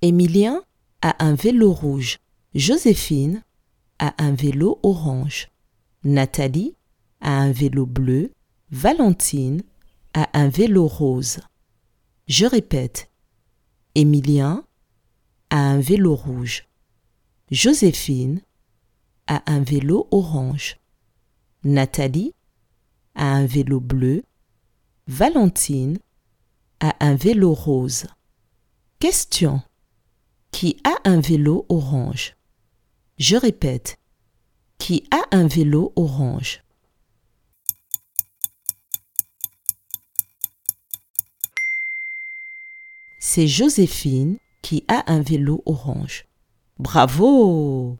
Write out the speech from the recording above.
Emilien a un vélo rouge. Joséphine a un vélo orange. Nathalie a un vélo bleu. Valentine a un vélo rose. Je répète. Emilien a un vélo rouge. Joséphine a un vélo orange. Nathalie a un vélo bleu. Valentine a un vélo rose. Question. Qui a un vélo orange Je répète. Qui a un vélo orange C'est Joséphine qui a un vélo orange. Bravo